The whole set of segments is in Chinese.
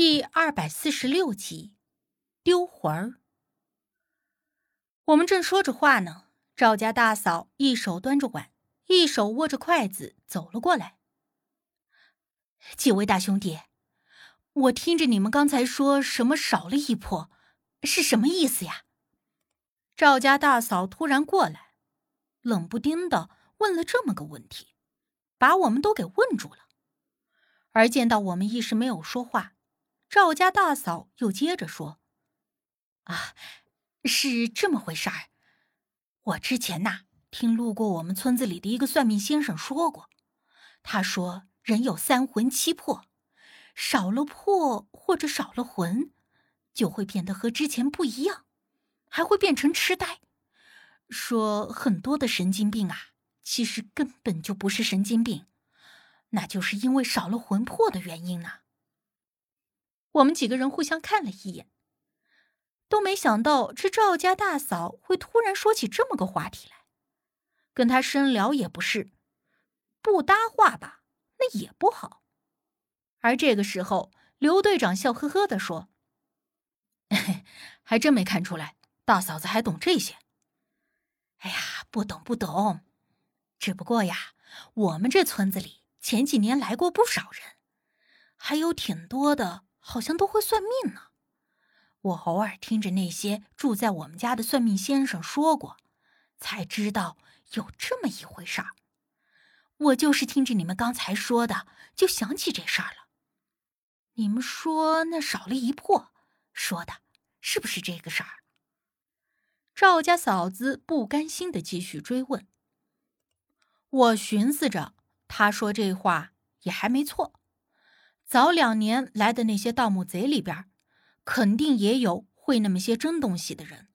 第二百四十六集，丢魂儿。我们正说着话呢，赵家大嫂一手端着碗，一手握着筷子走了过来。几位大兄弟，我听着你们刚才说什么少了一魄，是什么意思呀？赵家大嫂突然过来，冷不丁的问了这么个问题，把我们都给问住了。而见到我们一时没有说话。赵家大嫂又接着说：“啊，是这么回事儿。我之前呐，听路过我们村子里的一个算命先生说过，他说人有三魂七魄，少了魄或者少了魂，就会变得和之前不一样，还会变成痴呆。说很多的神经病啊，其实根本就不是神经病，那就是因为少了魂魄的原因呢。”我们几个人互相看了一眼，都没想到这赵家大嫂会突然说起这么个话题来。跟她深聊也不是，不搭话吧，那也不好。而这个时候，刘队长笑呵呵的说：“还真没看出来，大嫂子还懂这些。哎呀，不懂不懂，只不过呀，我们这村子里前几年来过不少人，还有挺多的。”好像都会算命呢。我偶尔听着那些住在我们家的算命先生说过，才知道有这么一回事儿。我就是听着你们刚才说的，就想起这事儿了。你们说那少了一魄，说的是不是这个事儿？赵家嫂子不甘心的继续追问。我寻思着，他说这话也还没错。早两年来的那些盗墓贼里边，肯定也有会那么些真东西的人。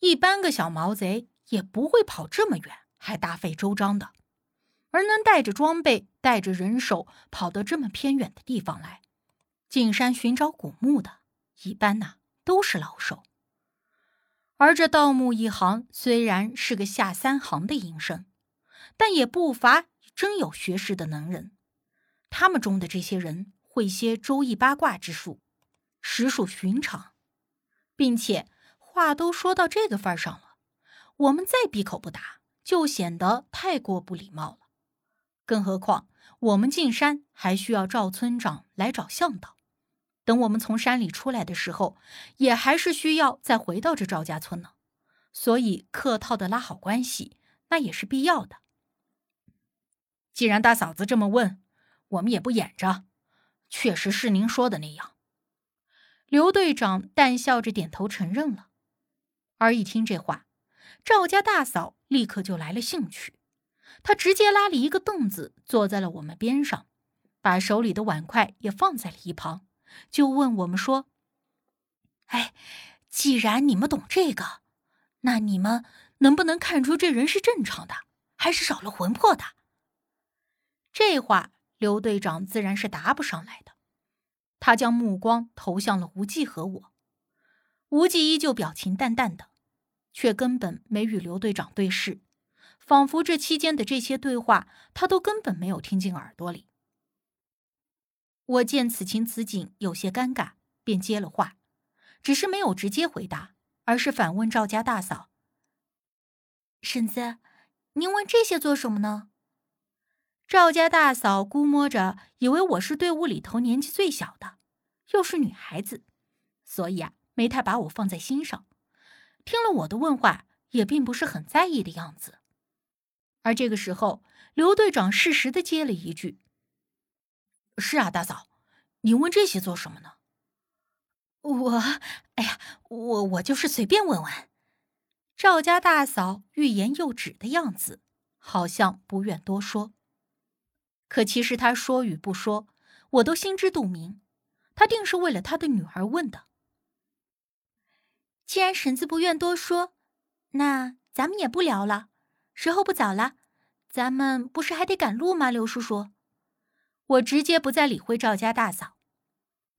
一般个小毛贼也不会跑这么远，还大费周章的。而能带着装备、带着人手跑到这么偏远的地方来，进山寻找古墓的，一般呐都是老手。而这盗墓一行虽然是个下三行的营生，但也不乏真有学识的能人。他们中的这些人会些周易八卦之术，实属寻常，并且话都说到这个份上了，我们再闭口不答，就显得太过不礼貌了。更何况我们进山还需要赵村长来找向导，等我们从山里出来的时候，也还是需要再回到这赵家村呢。所以客套的拉好关系，那也是必要的。既然大嫂子这么问。我们也不掩着，确实是您说的那样。刘队长淡笑着点头承认了。而一听这话，赵家大嫂立刻就来了兴趣，她直接拉了一个凳子坐在了我们边上，把手里的碗筷也放在了一旁，就问我们说：“哎，既然你们懂这个，那你们能不能看出这人是正常的，还是少了魂魄的？”这话。刘队长自然是答不上来的，他将目光投向了无忌和我。无忌依旧表情淡淡的，却根本没与刘队长对视，仿佛这期间的这些对话他都根本没有听进耳朵里。我见此情此景有些尴尬，便接了话，只是没有直接回答，而是反问赵家大嫂：“婶子，您问这些做什么呢？”赵家大嫂估摸着，以为我是队伍里头年纪最小的，又是女孩子，所以啊，没太把我放在心上。听了我的问话，也并不是很在意的样子。而这个时候，刘队长适时的接了一句：“是啊，大嫂，你问这些做什么呢？”我，哎呀，我我就是随便问问。赵家大嫂欲言又止的样子，好像不愿多说。可其实他说与不说，我都心知肚明，他定是为了他的女儿问的。既然婶子不愿多说，那咱们也不聊了。时候不早了，咱们不是还得赶路吗？刘叔叔，我直接不再理会赵家大嫂，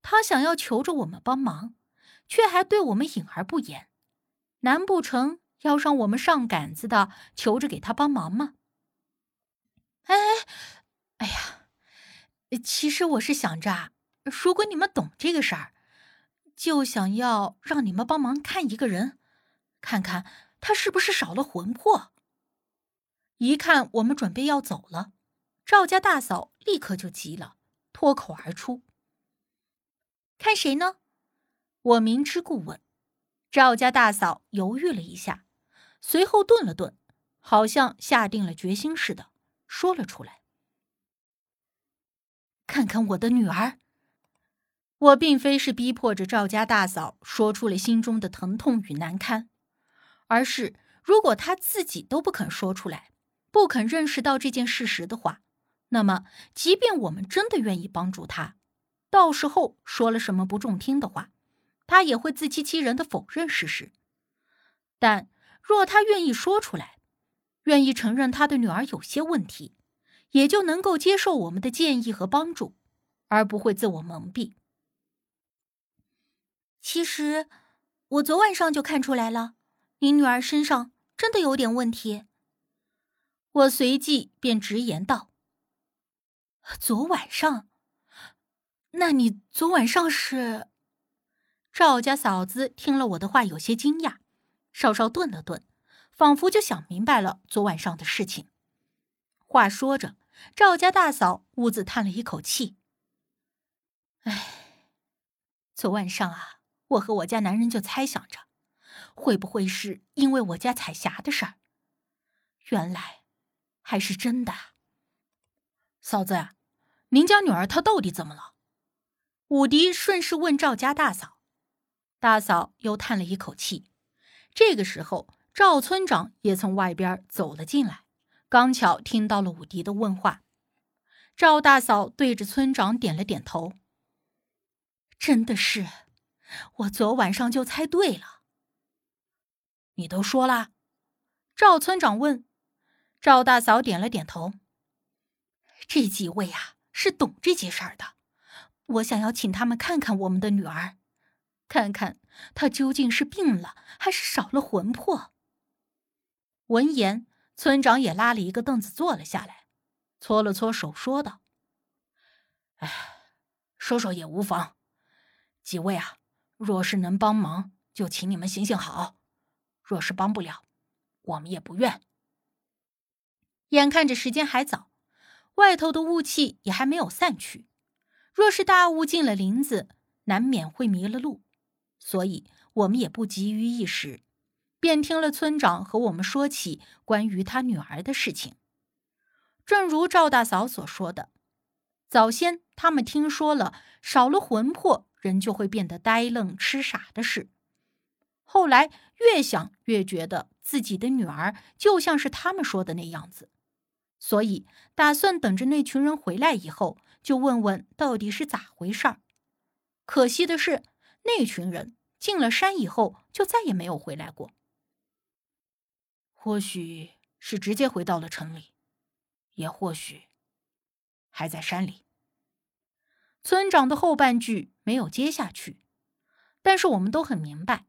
他想要求着我们帮忙，却还对我们隐而不言，难不成要让我们上杆子的求着给他帮忙吗？哎。哎哎呀，其实我是想着，如果你们懂这个事儿，就想要让你们帮忙看一个人，看看他是不是少了魂魄。一看我们准备要走了，赵家大嫂立刻就急了，脱口而出：“看谁呢？”我明知故问。赵家大嫂犹豫了一下，随后顿了顿，好像下定了决心似的，说了出来：“看看我的女儿。”我并非是逼迫着赵家大嫂说出了心中的疼痛与难堪，而是如果她自己都不肯说出来，不肯认识到这件事实的话，那么即便我们真的愿意帮助她，到时候说了什么不中听的话。他也会自欺欺人的否认事实，但若他愿意说出来，愿意承认他的女儿有些问题，也就能够接受我们的建议和帮助，而不会自我蒙蔽。其实，我昨晚上就看出来了，你女儿身上真的有点问题。我随即便直言道：“昨晚上？那你昨晚上是？”赵家嫂子听了我的话，有些惊讶，稍稍顿了顿，仿佛就想明白了昨晚上的事情。话说着，赵家大嫂兀自叹了一口气：“哎，昨晚上啊，我和我家男人就猜想着，会不会是因为我家彩霞的事儿？原来还是真的。嫂子，您家女儿她到底怎么了？”武迪顺势问赵家大嫂。大嫂又叹了一口气。这个时候，赵村长也从外边走了进来，刚巧听到了武迪的问话。赵大嫂对着村长点了点头：“真的是，我昨晚上就猜对了。”你都说了？赵村长问。赵大嫂点了点头：“这几位啊，是懂这些事儿的。我想要请他们看看我们的女儿。”看看她究竟是病了，还是少了魂魄。闻言，村长也拉了一个凳子坐了下来，搓了搓手，说道：“哎，说说也无妨。几位啊，若是能帮忙，就请你们行行好；若是帮不了，我们也不怨。眼看着时间还早，外头的雾气也还没有散去，若是大雾进了林子，难免会迷了路。”所以，我们也不急于一时，便听了村长和我们说起关于他女儿的事情。正如赵大嫂所说的，早先他们听说了少了魂魄，人就会变得呆愣痴傻的事。后来越想越觉得自己的女儿就像是他们说的那样子，所以打算等着那群人回来以后，就问问到底是咋回事儿。可惜的是，那群人。进了山以后，就再也没有回来过。或许是直接回到了城里，也或许还在山里。村长的后半句没有接下去，但是我们都很明白，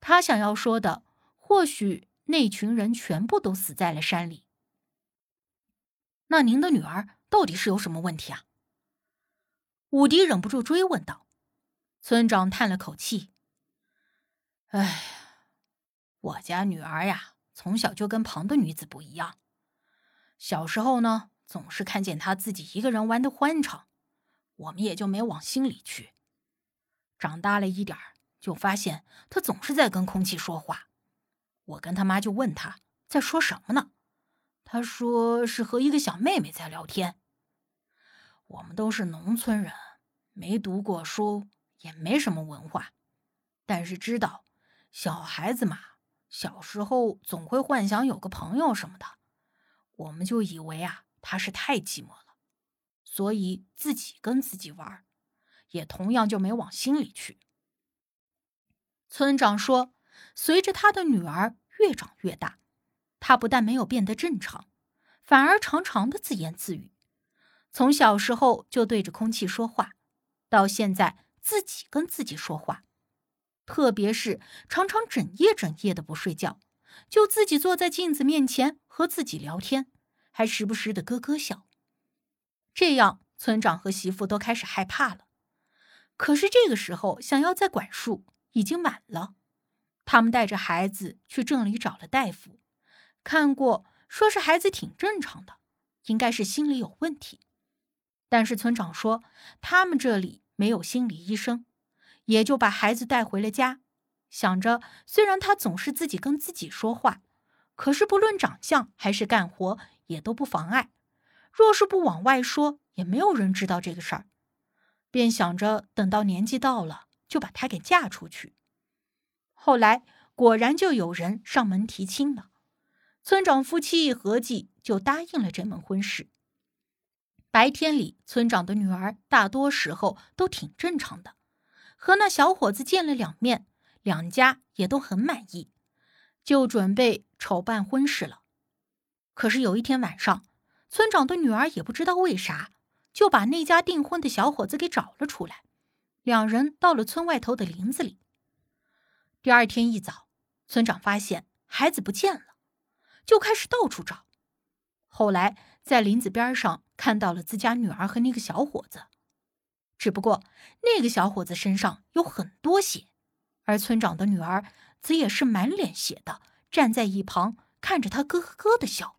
他想要说的，或许那群人全部都死在了山里。那您的女儿到底是有什么问题啊？武迪忍不住追问道。村长叹了口气。哎，我家女儿呀，从小就跟旁的女子不一样。小时候呢，总是看见她自己一个人玩的欢畅，我们也就没往心里去。长大了一点儿就发现她总是在跟空气说话。我跟他妈就问她在说什么呢，她说是和一个小妹妹在聊天。我们都是农村人，没读过书，也没什么文化，但是知道。小孩子嘛，小时候总会幻想有个朋友什么的，我们就以为啊他是太寂寞了，所以自己跟自己玩，也同样就没往心里去。村长说，随着他的女儿越长越大，他不但没有变得正常，反而常常的自言自语，从小时候就对着空气说话，到现在自己跟自己说话。特别是常常整夜整夜的不睡觉，就自己坐在镜子面前和自己聊天，还时不时的咯咯笑。这样，村长和媳妇都开始害怕了，可是这个时候想要再管束已经晚了。他们带着孩子去镇里找了大夫，看过，说是孩子挺正常的，应该是心理有问题。但是村长说他们这里没有心理医生，也就把孩子带回了家，想着虽然他总是自己跟自己说话，可是不论长相还是干活也都不妨碍。若是不往外说，也没有人知道这个事儿。便想着等到年纪到了，就把她给嫁出去。后来果然就有人上门提亲了，村长夫妻一合计，就答应了这门婚事。白天里，村长的女儿大多时候都挺正常的，和那小伙子见了两面，两家也都很满意，就准备筹办婚事了。可是有一天晚上，村长的女儿也不知道为啥。就把那家订婚的小伙子给找了出来，两人到了村外头的林子里。第二天一早，村长发现孩子不见了，就开始到处找。后来在林子边上看到了自家女儿和那个小伙子，只不过那个小伙子身上有很多血，而村长的女儿则也是满脸血的，站在一旁看着他咯咯咯的笑。